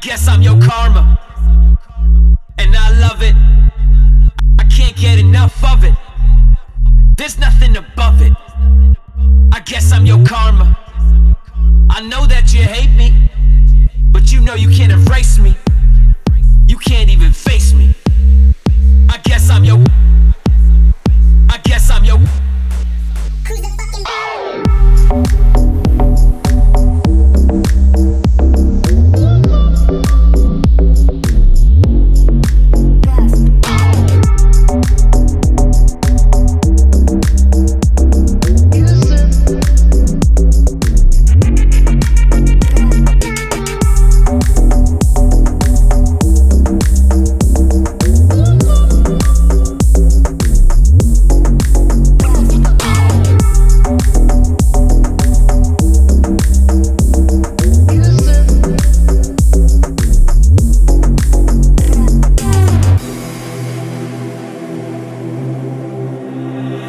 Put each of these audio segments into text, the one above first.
guess I'm your karma. And I love it. I can't get enough of it. There's nothing above it. I guess I'm your karma. I know that you hate me, but you know you can't erase me. You can't even face me. I guess I'm your.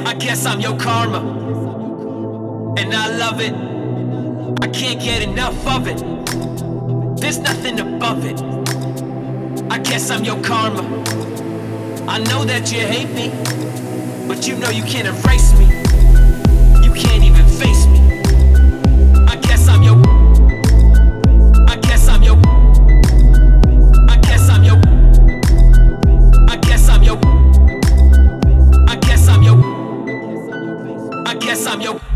I guess I'm your karma. And I love it. I can't get enough of it. There's nothing above it. I guess I'm your karma. I know that you hate me, but you know you can't erase me. I'm your